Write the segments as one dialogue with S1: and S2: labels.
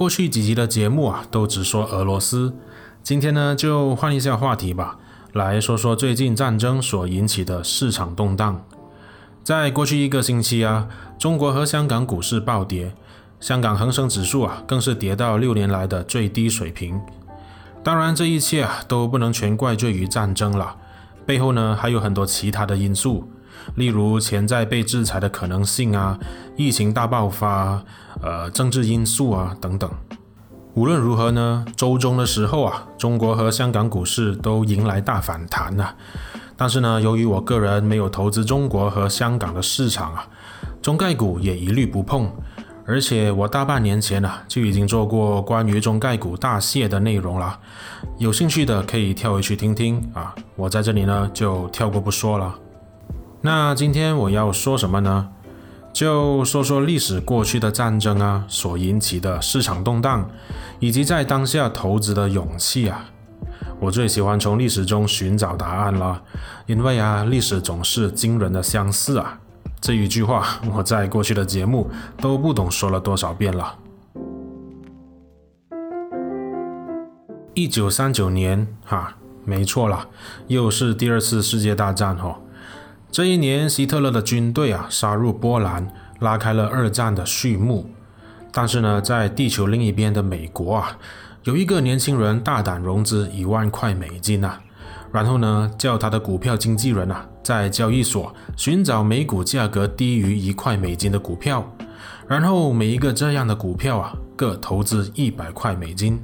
S1: 过去几集的节目啊，都只说俄罗斯，今天呢就换一下话题吧，来说说最近战争所引起的市场动荡。在过去一个星期啊，中国和香港股市暴跌，香港恒生指数啊更是跌到六年来的最低水平。当然，这一切啊都不能全怪罪于战争了，背后呢还有很多其他的因素，例如潜在被制裁的可能性啊，疫情大爆发，呃，政治因素啊等等。无论如何呢，周中的时候啊，中国和香港股市都迎来大反弹呐。但是呢，由于我个人没有投资中国和香港的市场啊，中概股也一律不碰。而且我大半年前啊就已经做过关于中概股大泻的内容了，有兴趣的可以跳回去听听啊。我在这里呢就跳过不说了。那今天我要说什么呢？就说说历史过去的战争啊所引起的市场动荡，以及在当下投资的勇气啊。我最喜欢从历史中寻找答案了，因为啊，历史总是惊人的相似啊。这一句话我在过去的节目都不懂说了多少遍了。一九三九年，哈，没错了，又是第二次世界大战哦。这一年，希特勒的军队啊杀入波兰，拉开了二战的序幕。但是呢，在地球另一边的美国啊。有一个年轻人大胆融资一万块美金啊，然后呢，叫他的股票经纪人啊，在交易所寻找每股价格低于一块美金的股票，然后每一个这样的股票啊，各投资一百块美金。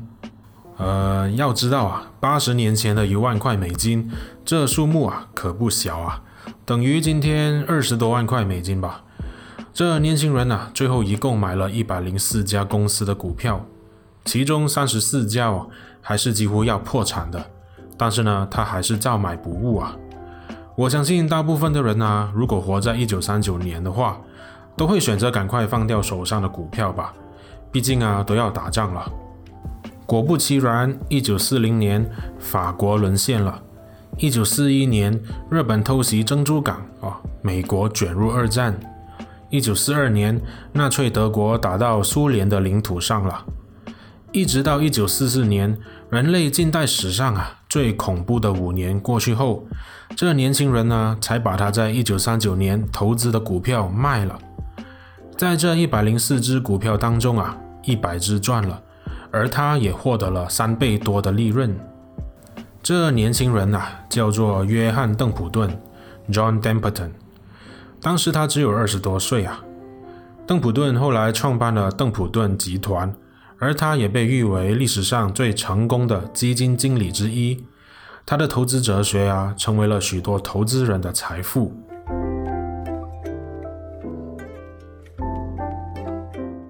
S1: 呃，要知道啊，八十年前的一万块美金，这数目啊可不小啊，等于今天二十多万块美金吧。这年轻人啊，最后一共买了一百零四家公司的股票。其中三十四家哦，还是几乎要破产的，但是呢，他还是照买不误啊。我相信大部分的人啊，如果活在一九三九年的话，都会选择赶快放掉手上的股票吧，毕竟啊，都要打仗了。果不其然，一九四零年法国沦陷了，一九四一年日本偷袭珍珠港哦，美国卷入二战，一九四二年纳粹德国打到苏联的领土上了。一直到一九四四年，人类近代史上啊最恐怖的五年过去后，这年轻人呢才把他在一九三九年投资的股票卖了。在这一百零四只股票当中啊，一百只赚了，而他也获得了三倍多的利润。这年轻人啊叫做约翰·邓普顿 （John Templeton），当时他只有二十多岁啊。邓普顿后来创办了邓普顿集团。而他也被誉为历史上最成功的基金经理之一。他的投资哲学啊，成为了许多投资人的财富。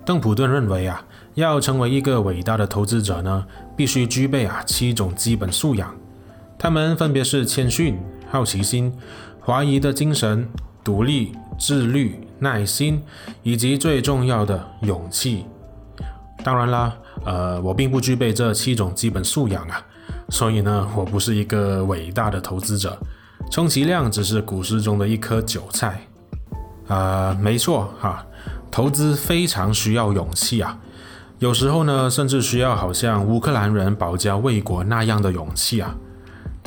S1: 邓普顿认为啊，要成为一个伟大的投资者呢，必须具备啊七种基本素养。他们分别是谦逊、好奇心、怀疑的精神、独立、自律、耐心，以及最重要的勇气。当然啦，呃，我并不具备这七种基本素养啊，所以呢，我不是一个伟大的投资者，充其量只是股市中的一颗韭菜。啊、呃，没错哈，投资非常需要勇气啊，有时候呢，甚至需要好像乌克兰人保家卫国那样的勇气啊。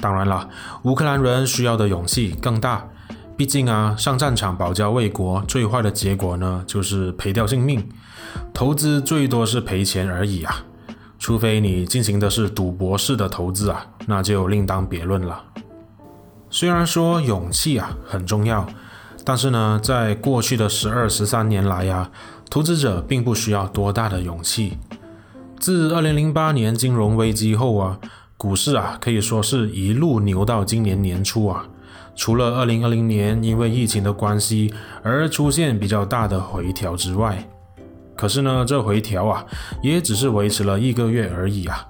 S1: 当然了，乌克兰人需要的勇气更大，毕竟啊，上战场保家卫国，最坏的结果呢，就是赔掉性命。投资最多是赔钱而已啊，除非你进行的是赌博式的投资啊，那就另当别论了。虽然说勇气啊很重要，但是呢，在过去的十二十三年来呀，投资者并不需要多大的勇气。自二零零八年金融危机后啊，股市啊可以说是一路牛到今年年初啊，除了二零二零年因为疫情的关系而出现比较大的回调之外。可是呢，这回调啊，也只是维持了一个月而已啊。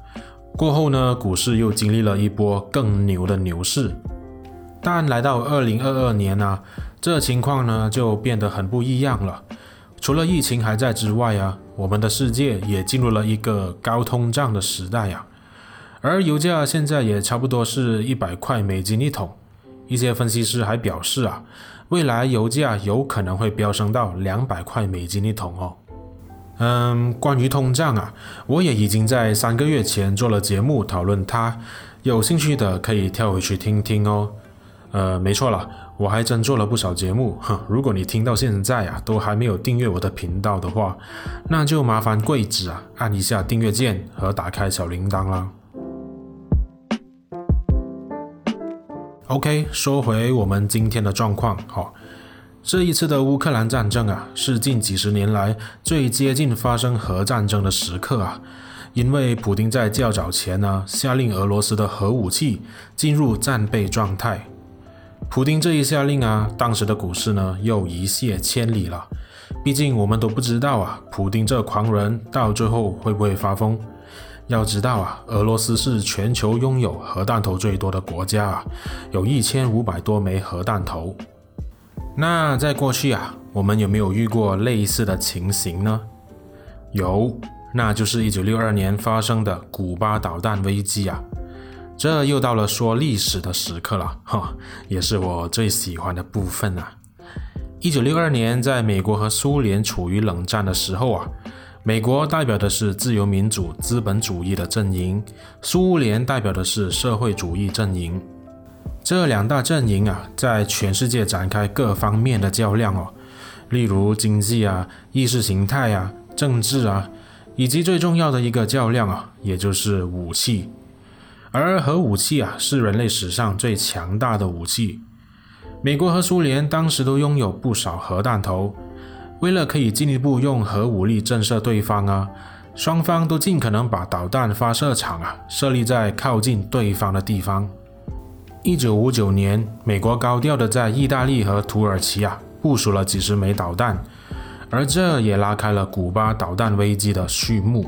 S1: 过后呢，股市又经历了一波更牛的牛市。但来到二零二二年呢、这情况呢就变得很不一样了。除了疫情还在之外啊，我们的世界也进入了一个高通胀的时代啊。而油价现在也差不多是一百块美金一桶。一些分析师还表示啊，未来油价有可能会飙升到两百块美金一桶哦。嗯，关于通胀啊，我也已经在三个月前做了节目讨论它，有兴趣的可以跳回去听听哦。呃，没错了，我还真做了不少节目。哼，如果你听到现在啊，都还没有订阅我的频道的话，那就麻烦贵子啊，按一下订阅键和打开小铃铛啦。OK，说回我们今天的状况，好。这一次的乌克兰战争啊，是近几十年来最接近发生核战争的时刻啊！因为普丁在较早前呢，下令俄罗斯的核武器进入战备状态。普丁这一下令啊，当时的股市呢又一泻千里了。毕竟我们都不知道啊，普丁这狂人到最后会不会发疯？要知道啊，俄罗斯是全球拥有核弹头最多的国家啊，有一千五百多枚核弹头。那在过去啊，我们有没有遇过类似的情形呢？有，那就是一九六二年发生的古巴导弹危机啊。这又到了说历史的时刻了，哈，也是我最喜欢的部分啊。一九六二年，在美国和苏联处于冷战的时候啊，美国代表的是自由民主资本主义的阵营，苏联代表的是社会主义阵营。这两大阵营啊，在全世界展开各方面的较量哦，例如经济啊、意识形态啊、政治啊，以及最重要的一个较量啊，也就是武器。而核武器啊，是人类史上最强大的武器。美国和苏联当时都拥有不少核弹头，为了可以进一步用核武力震慑对方啊，双方都尽可能把导弹发射场啊设立在靠近对方的地方。一九五九年，美国高调的在意大利和土耳其啊部署了几十枚导弹，而这也拉开了古巴导弹危机的序幕。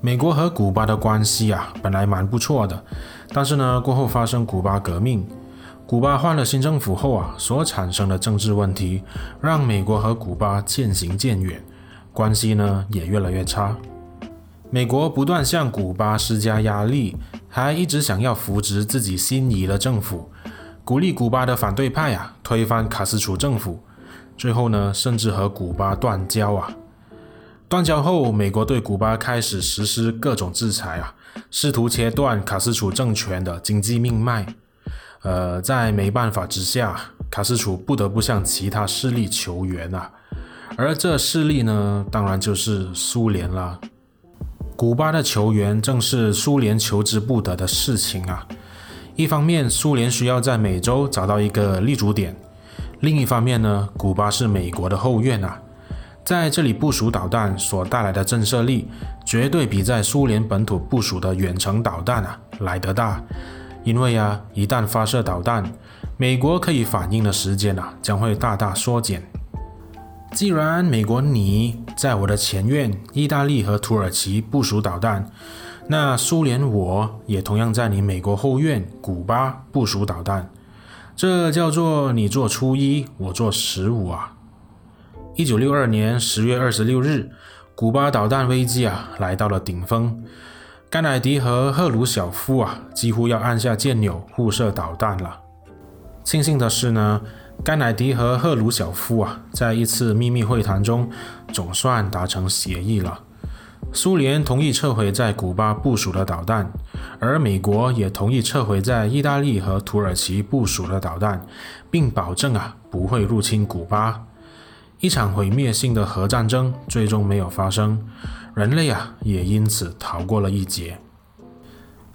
S1: 美国和古巴的关系啊本来蛮不错的，但是呢过后发生古巴革命，古巴换了新政府后啊所产生的政治问题，让美国和古巴渐行渐远，关系呢也越来越差。美国不断向古巴施加压力，还一直想要扶植自己心仪的政府，鼓励古巴的反对派啊推翻卡斯楚政府。最后呢，甚至和古巴断交啊。断交后，美国对古巴开始实施各种制裁啊，试图切断卡斯楚政权的经济命脉。呃，在没办法之下，卡斯楚不得不向其他势力求援啊。而这势力呢，当然就是苏联了。古巴的求援正是苏联求之不得的事情啊！一方面，苏联需要在美洲找到一个立足点；另一方面呢，古巴是美国的后院啊，在这里部署导弹所带来的震慑力，绝对比在苏联本土部署的远程导弹啊来得大。因为啊，一旦发射导弹，美国可以反应的时间啊将会大大缩减。既然美国你在我的前院意大利和土耳其部署导弹，那苏联我也同样在你美国后院古巴部署导弹，这叫做你做初一，我做十五啊！一九六二年十月二十六日，古巴导弹危机啊来到了顶峰，甘乃迪和赫鲁晓夫啊几乎要按下键钮互射导弹了。庆幸的是呢。甘乃迪和赫鲁晓夫啊，在一次秘密会谈中，总算达成协议了。苏联同意撤回在古巴部署的导弹，而美国也同意撤回在意大利和土耳其部署的导弹，并保证啊不会入侵古巴。一场毁灭性的核战争最终没有发生，人类啊也因此逃过了一劫。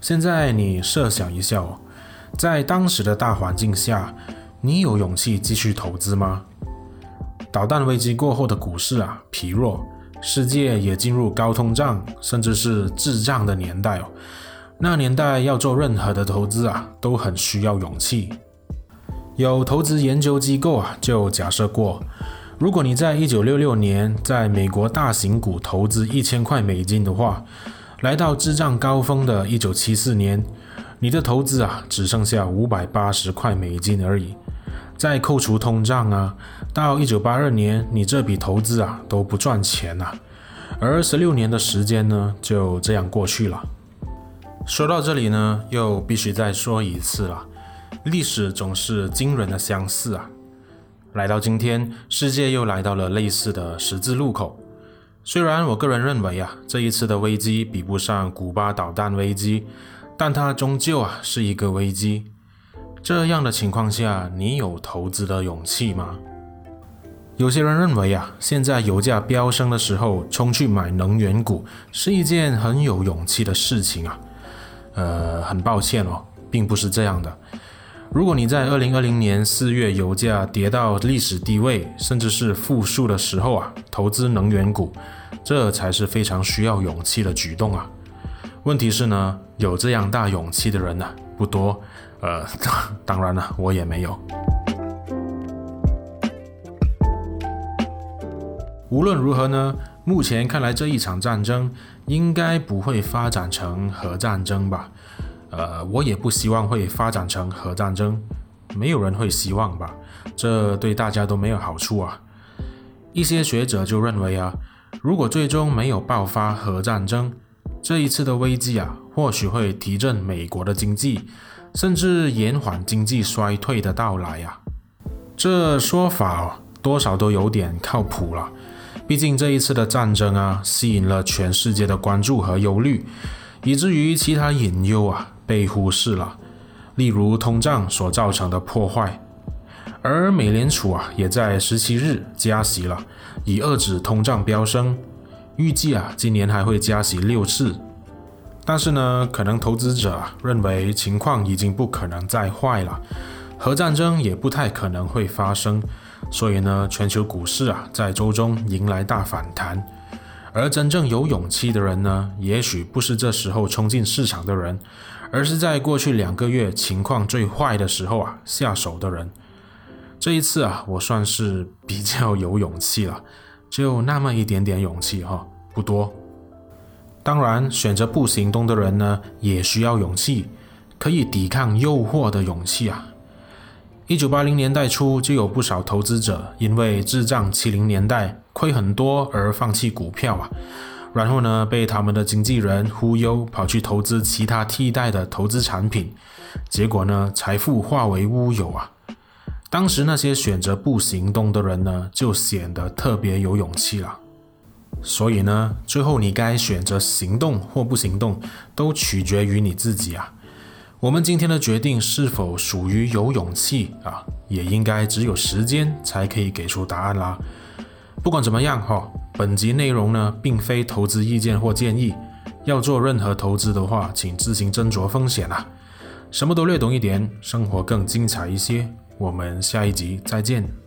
S1: 现在你设想一下，在当时的大环境下。你有勇气继续投资吗？导弹危机过后的股市啊疲弱，世界也进入高通胀甚至是滞胀的年代哦。那年代要做任何的投资啊，都很需要勇气。有投资研究机构啊就假设过，如果你在一九六六年在美国大型股投资一千块美金的话，来到滞胀高峰的一九七四年，你的投资啊只剩下五百八十块美金而已。再扣除通胀啊，到一九八二年，你这笔投资啊都不赚钱啊，而十六年的时间呢，就这样过去了。说到这里呢，又必须再说一次了，历史总是惊人的相似啊。来到今天，世界又来到了类似的十字路口。虽然我个人认为啊，这一次的危机比不上古巴导弹危机，但它终究啊是一个危机。这样的情况下，你有投资的勇气吗？有些人认为啊，现在油价飙升的时候，冲去买能源股是一件很有勇气的事情啊。呃，很抱歉哦，并不是这样的。如果你在二零二零年四月油价跌到历史低位，甚至是负数的时候啊，投资能源股，这才是非常需要勇气的举动啊。问题是呢，有这样大勇气的人呢、不多。呃，当然了，我也没有。无论如何呢，目前看来这一场战争应该不会发展成核战争吧。呃，我也不希望会发展成核战争，没有人会希望吧？这对大家都没有好处啊。一些学者就认为啊，如果最终没有爆发核战争，这一次的危机啊，或许会提振美国的经济，甚至延缓经济衰退的到来啊。这说法多少都有点靠谱了，毕竟这一次的战争啊，吸引了全世界的关注和忧虑，以至于其他隐忧啊。被忽视了，例如通胀所造成的破坏，而美联储啊也在十七日加息了，以遏制通胀飙升，预计啊今年还会加息六次。但是呢，可能投资者认为情况已经不可能再坏了，核战争也不太可能会发生，所以呢，全球股市啊在周中迎来大反弹。而真正有勇气的人呢，也许不是这时候冲进市场的人，而是在过去两个月情况最坏的时候啊下手的人。这一次啊，我算是比较有勇气了，就那么一点点勇气哈，不多。当然，选择不行动的人呢，也需要勇气，可以抵抗诱惑的勇气啊。一九八零年代初就有不少投资者因为滞胀七零年代亏很多而放弃股票啊，然后呢，被他们的经纪人忽悠跑去投资其他替代的投资产品，结果呢，财富化为乌有啊。当时那些选择不行动的人呢，就显得特别有勇气了。所以呢，最后你该选择行动或不行动，都取决于你自己啊。我们今天的决定是否属于有勇气啊，也应该只有时间才可以给出答案啦。不管怎么样哈，本集内容呢，并非投资意见或建议。要做任何投资的话，请自行斟酌风险啊。什么都略懂一点，生活更精彩一些。我们下一集再见。